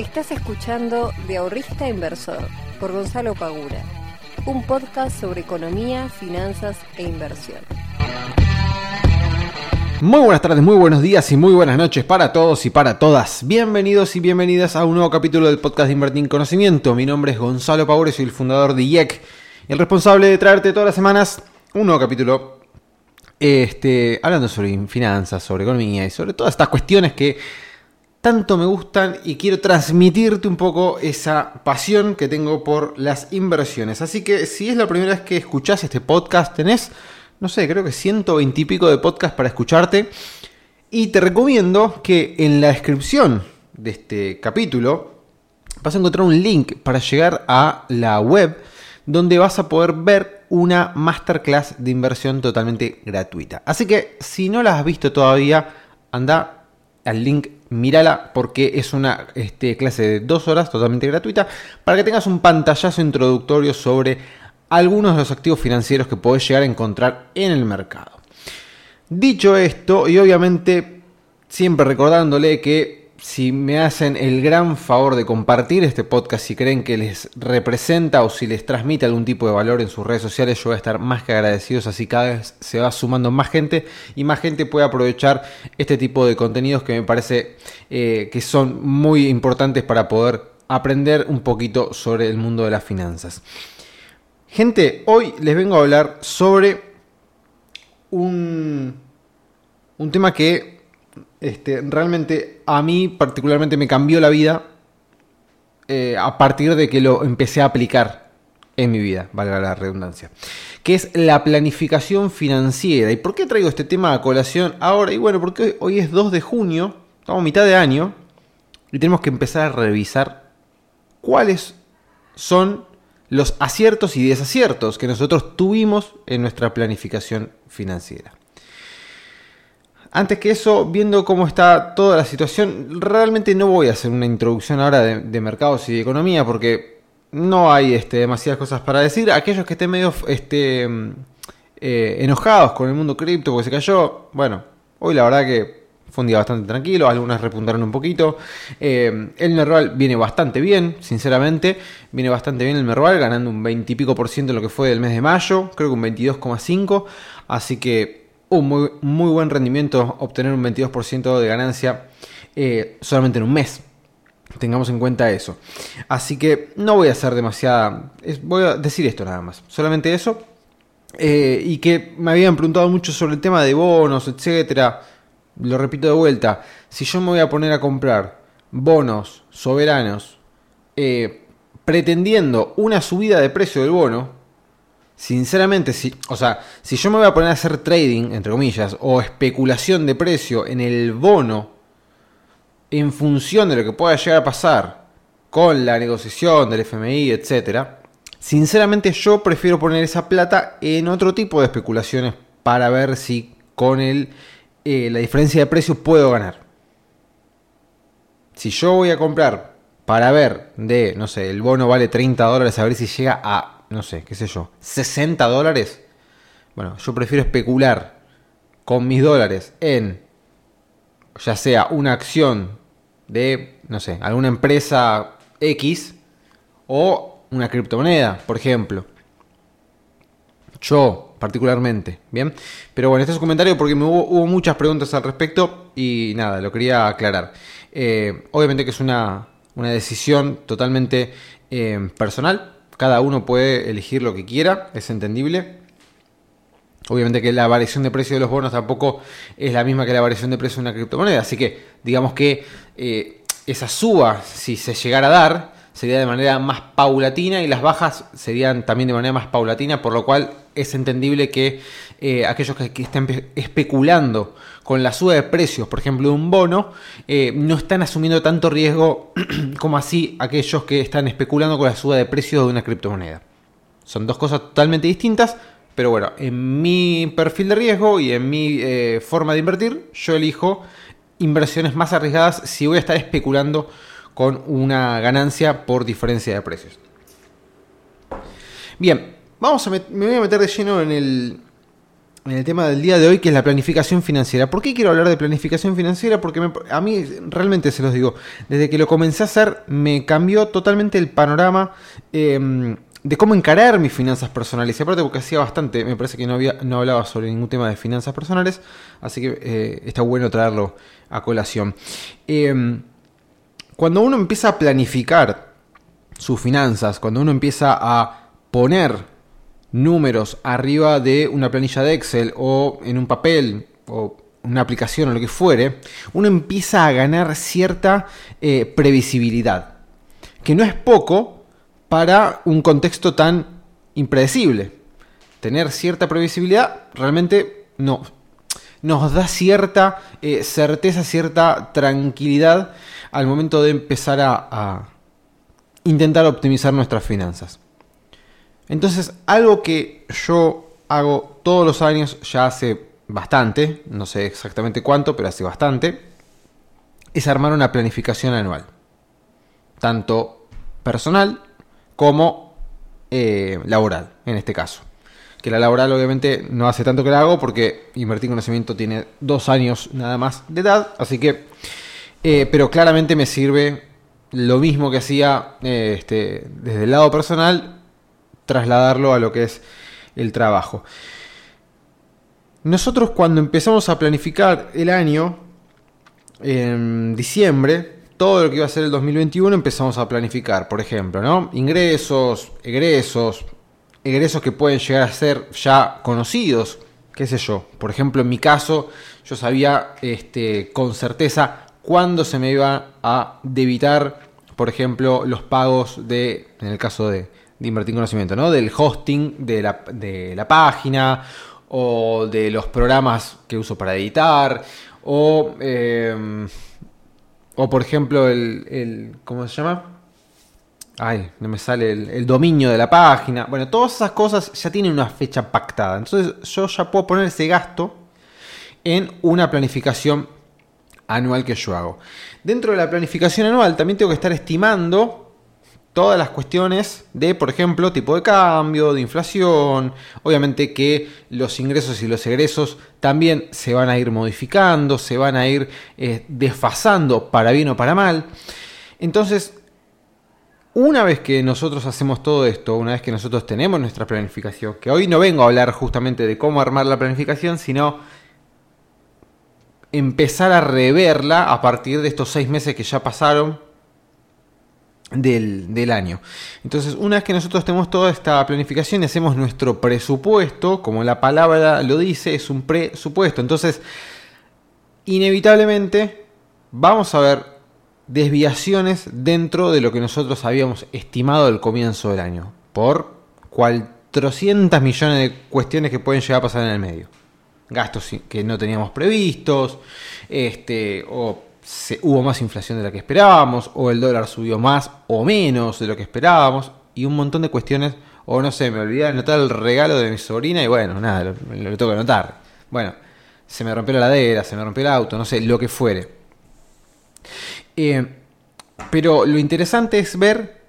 Estás escuchando De Ahorrista Inversor por Gonzalo Pagura, un podcast sobre economía, finanzas e inversión. Muy buenas tardes, muy buenos días y muy buenas noches para todos y para todas. Bienvenidos y bienvenidas a un nuevo capítulo del podcast de Invertir en Conocimiento. Mi nombre es Gonzalo Pagura soy el fundador de IEC, el responsable de traerte todas las semanas un nuevo capítulo este, hablando sobre finanzas, sobre economía y sobre todas estas cuestiones que tanto me gustan y quiero transmitirte un poco esa pasión que tengo por las inversiones. Así que si es la primera vez que escuchás este podcast, tenés, no sé, creo que 120 y pico de podcast para escucharte. Y te recomiendo que en la descripción de este capítulo vas a encontrar un link para llegar a la web donde vas a poder ver una masterclass de inversión totalmente gratuita. Así que si no la has visto todavía, anda al link mírala porque es una este, clase de dos horas totalmente gratuita para que tengas un pantallazo introductorio sobre algunos de los activos financieros que podés llegar a encontrar en el mercado. Dicho esto, y obviamente siempre recordándole que si me hacen el gran favor de compartir este podcast si creen que les representa o si les transmite algún tipo de valor en sus redes sociales, yo voy a estar más que agradecido, así cada vez se va sumando más gente y más gente puede aprovechar este tipo de contenidos que me parece eh, que son muy importantes para poder aprender un poquito sobre el mundo de las finanzas. Gente, hoy les vengo a hablar sobre un, un tema que este, realmente a mí particularmente me cambió la vida eh, a partir de que lo empecé a aplicar en mi vida, valga la redundancia, que es la planificación financiera. ¿Y por qué traigo este tema a colación ahora? Y bueno, porque hoy es 2 de junio, estamos a mitad de año, y tenemos que empezar a revisar cuáles son los aciertos y desaciertos que nosotros tuvimos en nuestra planificación financiera. Antes que eso, viendo cómo está toda la situación, realmente no voy a hacer una introducción ahora de, mercados y de economía porque no hay este, demasiadas cosas para decir. Aquellos que estén medio este, eh, enojados con el mundo cripto porque se cayó, bueno, hoy la verdad que fue un día bastante tranquilo, algunas repuntaron un poquito. Eh, el Merval viene bastante bien, sinceramente. Viene bastante bien el Merval, ganando un 20 y pico por ciento en lo que fue del mes de mayo, creo que un 22,5. Así que un muy, muy buen rendimiento obtener un 22% de ganancia eh, solamente en un mes. Tengamos en cuenta eso. Así que no voy a hacer demasiada... voy a decir esto nada más. Solamente eso. Eh, y que me habían preguntado mucho sobre el tema de bonos, etcétera. Lo repito de vuelta. Si yo me voy a poner a comprar bonos soberanos eh, pretendiendo una subida de precio del bono, Sinceramente, si, o sea, si yo me voy a poner a hacer trading, entre comillas, o especulación de precio en el bono, en función de lo que pueda llegar a pasar con la negociación del FMI, etc., sinceramente yo prefiero poner esa plata en otro tipo de especulaciones para ver si con el, eh, la diferencia de precio puedo ganar. Si yo voy a comprar para ver de, no sé, el bono vale 30 dólares, a ver si llega a no sé, qué sé yo, 60 dólares. Bueno, yo prefiero especular con mis dólares en, ya sea una acción de, no sé, alguna empresa X o una criptomoneda, por ejemplo. Yo, particularmente, ¿bien? Pero bueno, este es un comentario porque me hubo, muchas preguntas al respecto y nada, lo quería aclarar. Eh, obviamente que es una, una decisión totalmente eh, personal, cada uno puede elegir lo que quiera, es entendible. Obviamente que la variación de precio de los bonos tampoco es la misma que la variación de precio de una criptomoneda. Así que digamos que eh, esa suba, si se llegara a dar, sería de manera más paulatina y las bajas serían también de manera más paulatina, por lo cual es entendible que eh, aquellos que, que, están especulando con la suba de precios, por ejemplo, de un bono, eh, no están asumiendo tanto riesgo como así aquellos que están especulando con la suba de precios de una criptomoneda. Son dos cosas totalmente distintas, pero bueno, en mi perfil de riesgo y en mi eh, forma de invertir, yo elijo inversiones más arriesgadas si voy a estar especulando con una ganancia por diferencia de precios. Bien, vamos a me voy a meter de lleno en el, en el tema del día de hoy, que es la planificación financiera. ¿Por qué quiero hablar de planificación financiera? Porque a mí realmente se los digo, desde que lo comencé a hacer me cambió totalmente el panorama em, de cómo encarar mis finanzas personales. Y aparte porque hacía bastante, me parece que no, había, no hablaba sobre ningún tema de finanzas personales, así que eh, está bueno traerlo a colación. Em, cuando uno empieza a planificar sus finanzas, cuando uno empieza a poner números arriba de una planilla de Excel o en un papel o una aplicación o lo que fuere, uno empieza a ganar cierta eh, previsibilidad, que no es poco para un contexto tan impredecible. Tener cierta previsibilidad realmente no, nos da cierta eh, certeza, cierta tranquilidad al momento de empezar a intentar optimizar nuestras finanzas. Entonces, algo que yo hago todos los años, ya hace bastante, no sé exactamente cuánto, pero hace bastante, es armar una planificación anual. Tanto personal como eh, laboral, en este caso. Que la laboral obviamente no hace tanto que la hago porque Invertir Conocimiento tiene dos años nada más de edad, así que... Eh, pero claramente me sirve lo mismo que hacía eh, este, desde el lado personal trasladarlo a lo que es el trabajo. Nosotros cuando empezamos a planificar el año, en diciembre, todo lo que iba a ser el 2021 empezamos a planificar, por ejemplo, ¿no? Ingresos, egresos, egresos que pueden llegar a ser ya conocidos, qué sé yo. Por ejemplo, en mi caso, yo sabía este, con certeza cuándo se me iba a debitar, por ejemplo, los pagos de, en el caso de, de invertir en conocimiento, ¿no? Del hosting de la, de la página o de los programas que uso para editar o, em, o por ejemplo, el, el, ¿cómo se llama? Ay, no me sale el, dominio de la página. Bueno, todas esas cosas ya tienen una fecha pactada. Entonces yo ya puedo poner ese gasto en una planificación anual que yo hago. Dentro de la planificación anual también tengo que estar estimando todas las cuestiones de, por ejemplo, tipo de cambio, de inflación, obviamente que los ingresos y los egresos también se van a ir modificando, se van a ir eh, desfasando para bien o para mal. Entonces, una vez que nosotros hacemos todo esto, una vez que nosotros tenemos nuestra planificación, que hoy no vengo a hablar justamente de cómo armar la planificación, sino empezar a reverla a partir de estos seis meses que ya pasaron del, año. Entonces, una vez que nosotros tenemos toda esta planificación y hacemos nuestro presupuesto, como la palabra lo dice, es un presupuesto. Entonces, inevitablemente vamos a ver desviaciones dentro de lo que nosotros habíamos estimado al comienzo del año, por 400 millones de cuestiones que pueden llegar a pasar en el medio. Gastos que no teníamos previstos, este, o hubo más inflación de la que esperábamos, o el dólar subió más o menos de lo que esperábamos, y un montón de cuestiones, o no sé, me olvidé de anotar el regalo de mi sobrina y bueno, nada, lo, tengo que anotar. Bueno, se me rompió la ladera, se me rompió el auto, no sé, lo que fuere. Eh, pero lo interesante es ver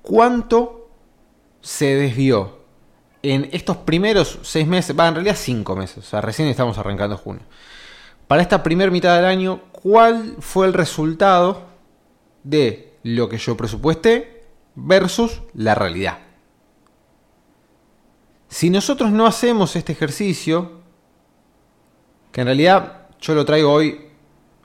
cuánto se desvió en estos primeros seis meses, va, en realidad cinco meses, o sea, recién estamos arrancando junio. Para esta primera mitad del año, cuál fue el resultado de lo que yo presupuesté versus la realidad. Si nosotros no hacemos este ejercicio, que en realidad yo lo traigo hoy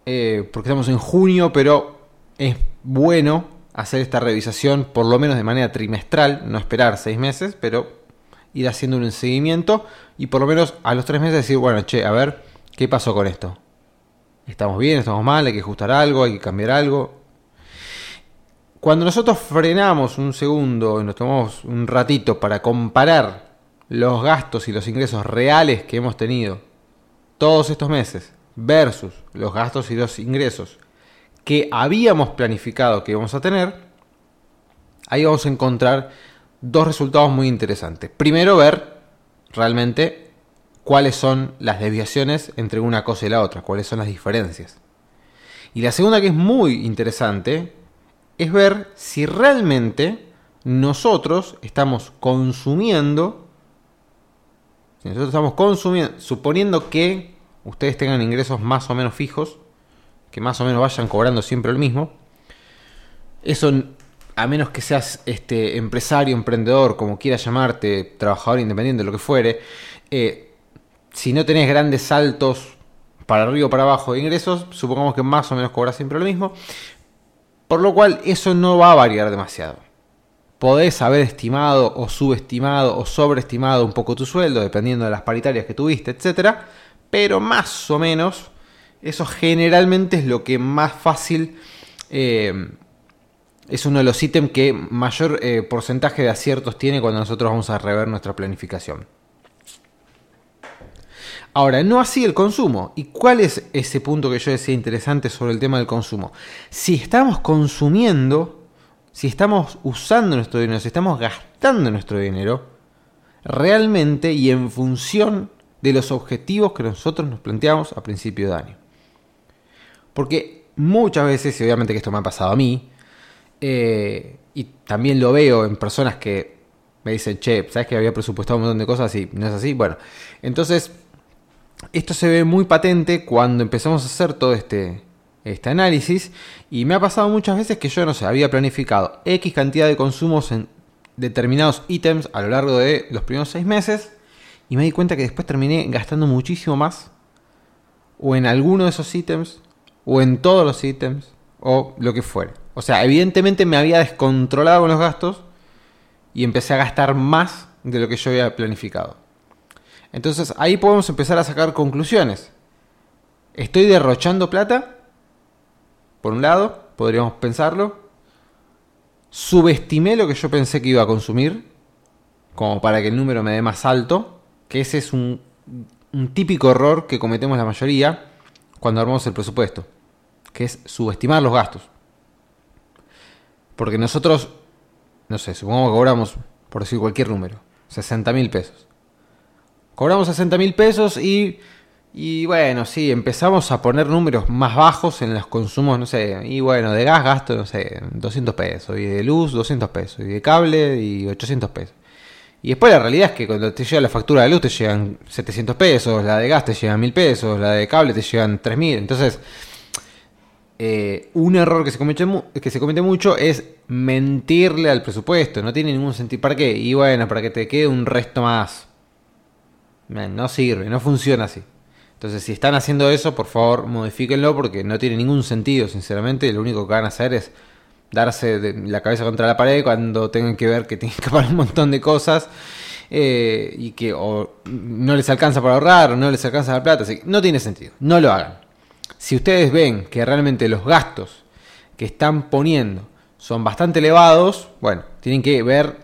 eh, porque estamos en junio, pero es bueno hacer esta revisación por lo menos de manera trimestral, no esperar seis meses, pero ir haciendo un seguimiento y por lo menos a los tres meses decir, bueno, che, a ver, ¿qué pasó con esto? estamos bien, estamos mal, hay que ajustar algo, hay que cambiar algo. Cuando nosotros frenamos un segundo y nos tomamos un ratito para comparar los gastos y los ingresos reales que hemos tenido todos estos meses versus los gastos y los ingresos que habíamos planificado que íbamos a tener, ahí vamos a encontrar dos resultados muy interesantes. Primero, ver realmente cuáles son las desviaciones entre una cosa y la otra, cuáles son las diferencias. Y la segunda que es muy interesante es ver si realmente nosotros estamos consumiendo Si nosotros estamos consumiendo, suponiendo que ustedes tengan ingresos más o menos fijos, que más o menos vayan cobrando siempre lo mismo, eso, a menos que seas este empresario, emprendedor, como quieras llamarte, trabajador independiente, lo que fuere, eh, si no tenés grandes saltos para arriba o para abajo de ingresos, supongamos que más o menos cobras siempre lo mismo, por lo cual eso no va a variar demasiado. Podés haber estimado o subestimado o sobreestimado un poco tu sueldo, dependiendo de las paritarias que tuviste, etcétera, pero más o menos eso generalmente es lo que más fácil eh, es uno de los ítems que mayor eh, porcentaje de aciertos tiene cuando nosotros vamos a rever nuestra planificación. Ahora, no así el consumo. ¿Y cuál es ese punto que yo decía interesante sobre el tema del consumo? Si estamos consumiendo, si estamos usando nuestro dinero, si estamos gastando nuestro dinero, realmente y en función de los objetivos que nosotros nos planteamos a principio de año. Porque muchas veces, y obviamente que esto me ha pasado a mí, eh, y también lo veo en personas que me dicen, che, ¿sabes que había presupuestado un montón de cosas y no es así? Bueno, entonces esto se ve muy patente cuando empezamos a hacer todo este, este análisis y me ha pasado muchas veces que yo no sé, había planificado X cantidad de consumos en determinados ítems a lo largo de los primeros seis meses y me di cuenta que después terminé gastando muchísimo más o en alguno de esos ítems o en todos los ítems o lo que fuere. O sea, evidentemente me había descontrolado con los gastos y empecé a gastar más de lo que yo había planificado. Entonces ahí podemos empezar a sacar conclusiones. ¿Estoy derrochando plata? Por un lado, podríamos pensarlo. Subestimé lo que yo pensé que iba a consumir, como para que el número me dé más alto, que ese es un, típico error que cometemos la mayoría cuando armamos el presupuesto, que es subestimar los gastos. Porque nosotros, no sé, supongamos que cobramos, por decir cualquier número, 60 mil pesos. Cobramos 60 mil pesos y, y bueno, sí, empezamos a poner números más bajos en los consumos, no sé, y bueno, de gas gasto, no sé, 200 pesos, y de luz 200 pesos, y de cable y 800 pesos. Y después la realidad es que cuando te llega la factura de luz te llegan 700 pesos, la de gas te llegan 1000 pesos, la de cable te llegan 3000. Entonces, eh, un error que se, comete, que se comete mucho es mentirle al presupuesto. No tiene ningún sentido. ¿Para qué? Y bueno, para que te quede un resto más no sirve, no funciona así. Entonces, si están haciendo eso, por favor, modifíquenlo porque no tiene ningún sentido, sinceramente. Lo único que van a hacer es darse la cabeza contra la pared cuando tengan que ver que tienen que pagar un montón de cosas eh, y que no les alcanza para ahorrar o no les alcanza la plata. No tiene sentido, no lo hagan. Si ustedes ven que realmente los gastos que están poniendo son bastante elevados, bueno, tienen que ver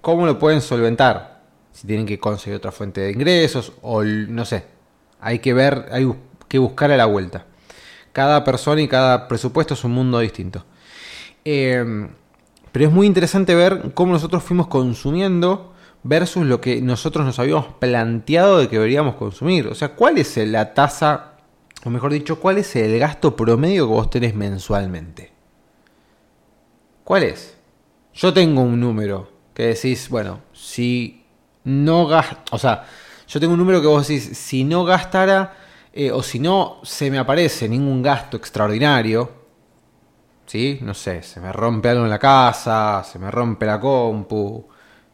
cómo lo pueden solventar si tienen que conseguir otra fuente de ingresos o no sé. Hay que ver, hay que buscar a la vuelta. Cada persona y cada presupuesto es un mundo distinto. Em, pero es muy interesante ver cómo nosotros fuimos consumiendo versus lo que nosotros nos habíamos planteado de que deberíamos consumir. O sea, ¿cuál es la tasa, o mejor dicho, cuál es el gasto promedio que vos tenés mensualmente? ¿Cuál es? Yo tengo un número que decís, bueno, si no gasta, o sea, yo tengo un número que vos decís, si no gastara, eh, o si no se me aparece ningún gasto extraordinario, ¿sí? No sé, se me rompe algo en la casa, se me rompe la compu,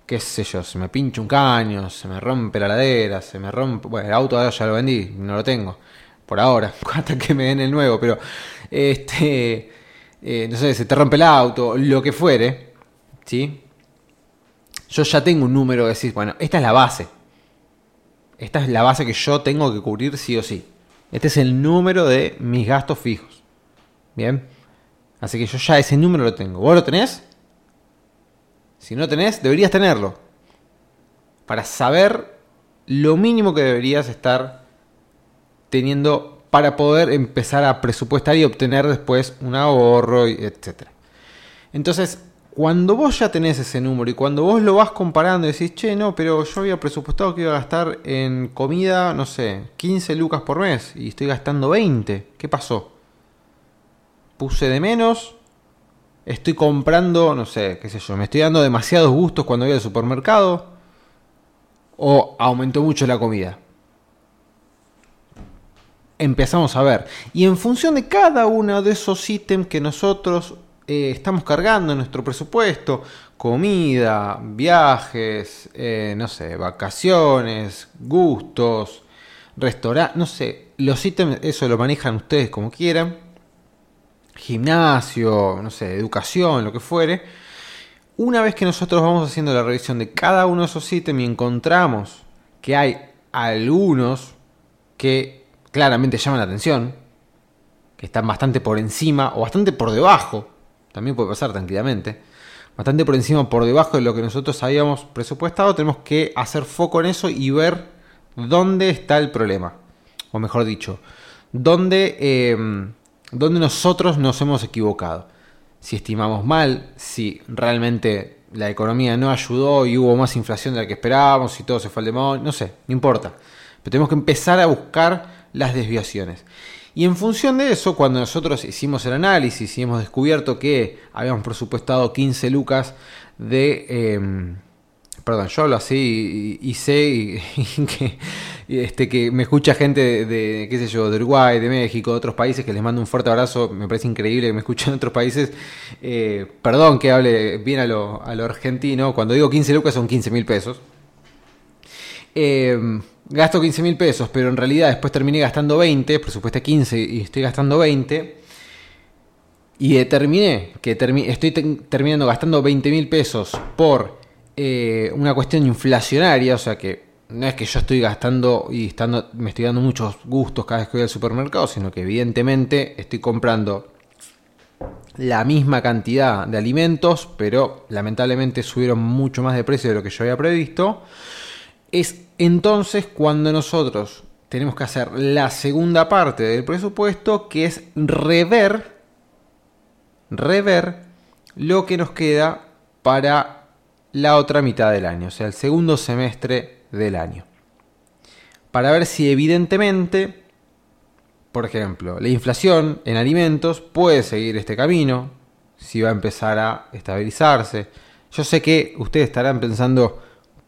qué sé yo, se me pincha un caño, se me rompe la ladera, se me rompe, bueno, el auto ya lo vendí, no lo tengo, por ahora, hasta que me den el nuevo, pero, este, eh, no sé, se te rompe el auto, lo que fuere, ¿sí? yo ya tengo un número de decir, bueno, esta es la base. Esta es la base que yo tengo que cubrir sí o sí. Este es el número de mis gastos fijos. Bien. Así que yo ya ese número lo tengo. ¿Vos lo tenés? Si no tenés, deberías tenerlo. Para saber lo mínimo que deberías estar teniendo para poder empezar a presupuestar y obtener después un ahorro, etc. Entonces, cuando vos ya tenés ese número y cuando vos lo vas comparando y decís, che, no, pero yo había presupuestado que iba a gastar en comida, no sé, 15 lucas por mes y estoy gastando 20, ¿qué pasó? Puse de menos, estoy comprando, no sé, qué sé yo, me estoy dando demasiados gustos cuando voy al supermercado. o aumentó mucho la comida. Empezamos a ver. Y en función de cada uno de esos ítems que nosotros eh, estamos cargando en nuestro presupuesto, comida, viajes, eh, no sé, vacaciones, gustos, restaurantes, no sé, los ítems, eso lo manejan ustedes como quieran, gimnasio, no sé, educación, lo que fuere. Una vez que nosotros vamos haciendo la revisión de cada uno de esos ítems y encontramos que hay algunos que claramente llaman la atención, que están bastante por encima o bastante por debajo, también puede pasar tranquilamente, bastante por encima o por debajo de lo que nosotros habíamos presupuestado, tenemos que hacer foco en eso y ver dónde está el problema. O mejor dicho, dónde, em, dónde nosotros nos hemos equivocado. Si estimamos mal, si realmente la economía no ayudó y hubo más inflación de la que esperábamos y todo se fue al demonio, no sé, no importa. Pero tenemos que empezar a buscar las desviaciones. Y en función de eso, cuando nosotros hicimos el análisis y hemos descubierto que habíamos presupuestado 15 lucas de... Em, perdón, yo hablo así y, sé que, este, que me escucha gente de, qué sé yo, de Uruguay, de México, de otros países, que les mando un fuerte abrazo, me parece increíble que me escuchen en otros países. Eh, perdón que hable bien a lo, argentino, cuando digo 15 lucas son 15 mil pesos. Eh, gasto 15 mil pesos, pero en realidad después terminé gastando 20, presupuesté 15 y estoy gastando 20. Y determiné que estoy terminando gastando 20 mil pesos por eh, una cuestión inflacionaria, o sea que no es que yo estoy gastando y estando, me estoy dando muchos gustos cada vez que voy al supermercado, sino que evidentemente estoy comprando la misma cantidad de alimentos, pero lamentablemente subieron mucho más de precio de lo que yo había previsto. Es entonces cuando nosotros tenemos que hacer la segunda parte del presupuesto, que es rever, rever lo que nos queda para la otra mitad del año, o sea, el segundo semestre del año. Para ver si evidentemente, por ejemplo, la inflación en alimentos puede seguir este camino, si va a empezar a estabilizarse. Yo sé que ustedes estarán pensando,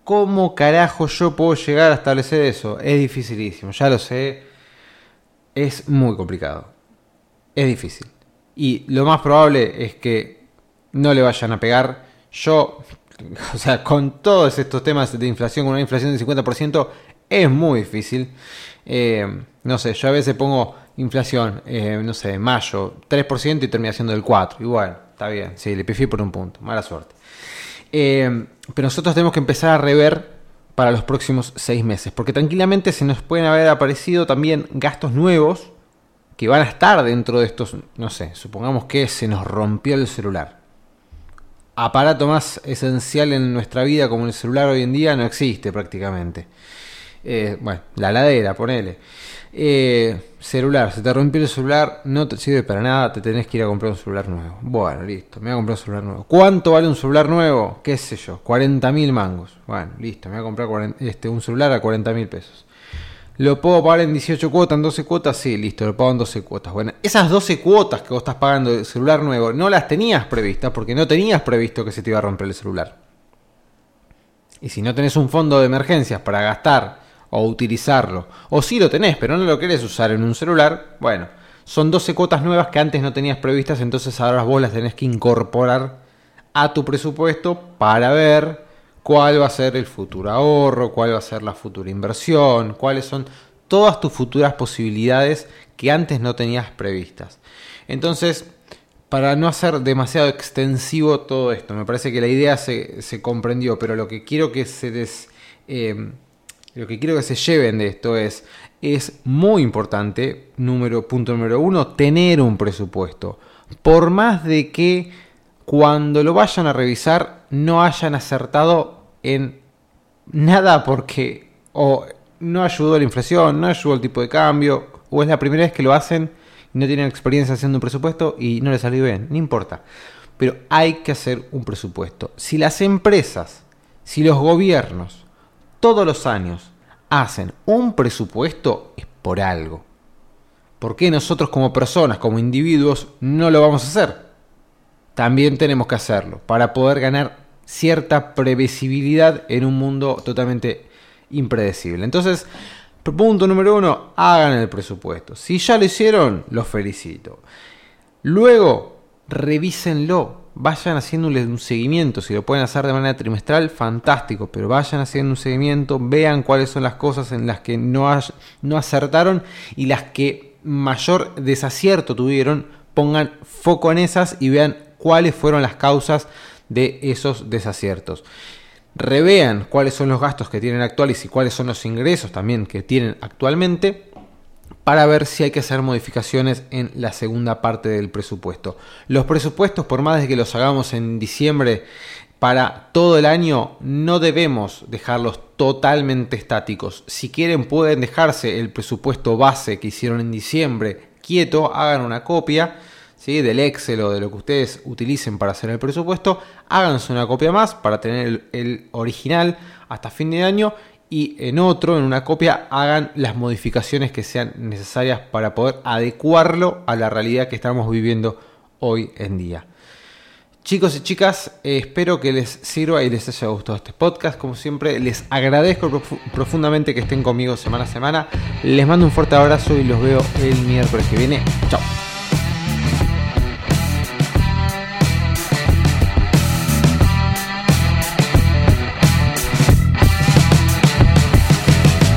¿Cómo carajo yo puedo llegar a establecer eso? Es dificilísimo, ya lo sé. Es muy complicado. Es difícil. Y lo más probable es que no le vayan a pegar. Yo, o sea, con todos estos temas de inflación, con una inflación del 50%, es muy difícil. Eh, no sé, yo a veces pongo inflación, eh, no sé, mayo, 3% y termina siendo del 4%. Y está bien, sí, le pifié por un punto, mala suerte. Eh, pero nosotros tenemos que empezar a rever para los próximos seis meses, porque tranquilamente se nos pueden haber aparecido también gastos nuevos que van a estar dentro de estos, no sé, supongamos que se nos rompió el celular. Aparato más esencial en nuestra vida como el celular hoy en día no existe prácticamente. Eh, bueno, la ladera, ponele. Eh, celular, se te rompió el celular, no te sirve para nada, te tenés que ir a comprar un celular nuevo. Bueno, listo, me voy a comprar un celular nuevo. ¿Cuánto vale un celular nuevo? ¿Qué sé yo? 40 mil mangos. Bueno, listo, me voy a comprar este, un celular a 40 mil pesos. ¿Lo puedo pagar en 18 cuotas, en 12 cuotas? Sí, listo, lo pago en 12 cuotas. Bueno, esas 12 cuotas que vos estás pagando de celular nuevo no las tenías previstas porque no tenías previsto que se te iba a romper el celular. Y si no tenés un fondo de emergencias para gastar o utilizarlo. O si lo tenés, pero no lo querés usar en un celular, bueno, son 12 cuotas nuevas que antes no tenías previstas, entonces ahora vos las tenés que incorporar a tu presupuesto para ver cuál va a ser el futuro ahorro, cuál va a ser la futura inversión, cuáles son todas tus futuras posibilidades que antes no tenías previstas. Entonces, para no hacer demasiado extensivo todo esto, me parece que la idea se, comprendió, pero lo que quiero que se. Eh, lo que quiero que se lleven de esto es, es muy importante, número, punto número uno, tener un presupuesto. Por más de que cuando lo vayan a revisar no hayan acertado en nada porque o no ayudó la inflación, no ayudó el tipo de cambio, o es la primera vez que lo hacen y no tienen experiencia haciendo un presupuesto y no les salió bien, no importa. Pero hay que hacer un presupuesto. Si las empresas, si los gobiernos todos los años hacen un presupuesto es por algo. ¿Por qué nosotros como personas, como individuos, no lo vamos a hacer? También tenemos que hacerlo para poder ganar cierta previsibilidad en un mundo totalmente impredecible. Entonces, punto número uno, hagan el presupuesto. Si ya lo hicieron, los felicito. Luego, revísenlo. Vayan haciendo un seguimiento. Si lo pueden hacer de manera trimestral, fantástico. Pero vayan haciendo un seguimiento. Vean cuáles son las cosas en las que no, no acertaron y las que mayor desacierto tuvieron. Pongan foco en esas y vean cuáles fueron las causas de esos desaciertos revean cuáles son los gastos que tienen actuales y cuáles son los ingresos también que tienen actualmente para ver si hay que hacer modificaciones en la segunda parte del presupuesto. Los presupuestos, por más de que los hagamos en diciembre para todo el año, no debemos dejarlos totalmente estáticos. Si quieren pueden dejarse el presupuesto base que hicieron en diciembre quieto, hagan una copia del Excel o de lo que ustedes utilicen para hacer el presupuesto, háganse una copia más para tener el, original hasta fin de año y en otro, en una copia, hagan las modificaciones que sean necesarias para poder adecuarlo a la realidad que estamos viviendo hoy en día. Chicos y chicas, eh, espero que les sirva y les haya gustado este podcast. Como siempre, les agradezco profundamente que estén conmigo semana a semana. Les mando un fuerte abrazo y los veo el miércoles que viene. Chao.